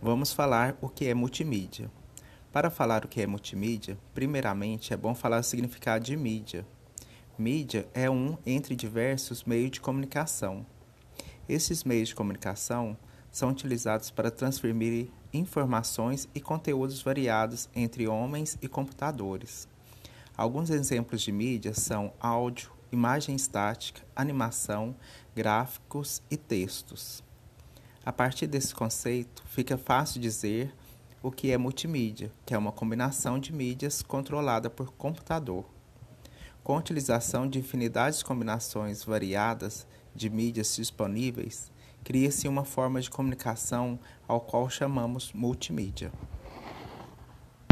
Vamos falar o que é multimídia. Para falar o que é multimídia, primeiramente é bom falar o significado de mídia. Mídia é um entre diversos meios de comunicação. Esses meios de comunicação são utilizados para transferir informações e conteúdos variados entre homens e computadores. Alguns exemplos de mídia são áudio, imagem estática, animação, gráficos e textos. A partir desse conceito, fica fácil dizer o que é multimídia, que é uma combinação de mídias controlada por computador. Com a utilização de infinidades de combinações variadas de mídias disponíveis, cria-se uma forma de comunicação ao qual chamamos multimídia.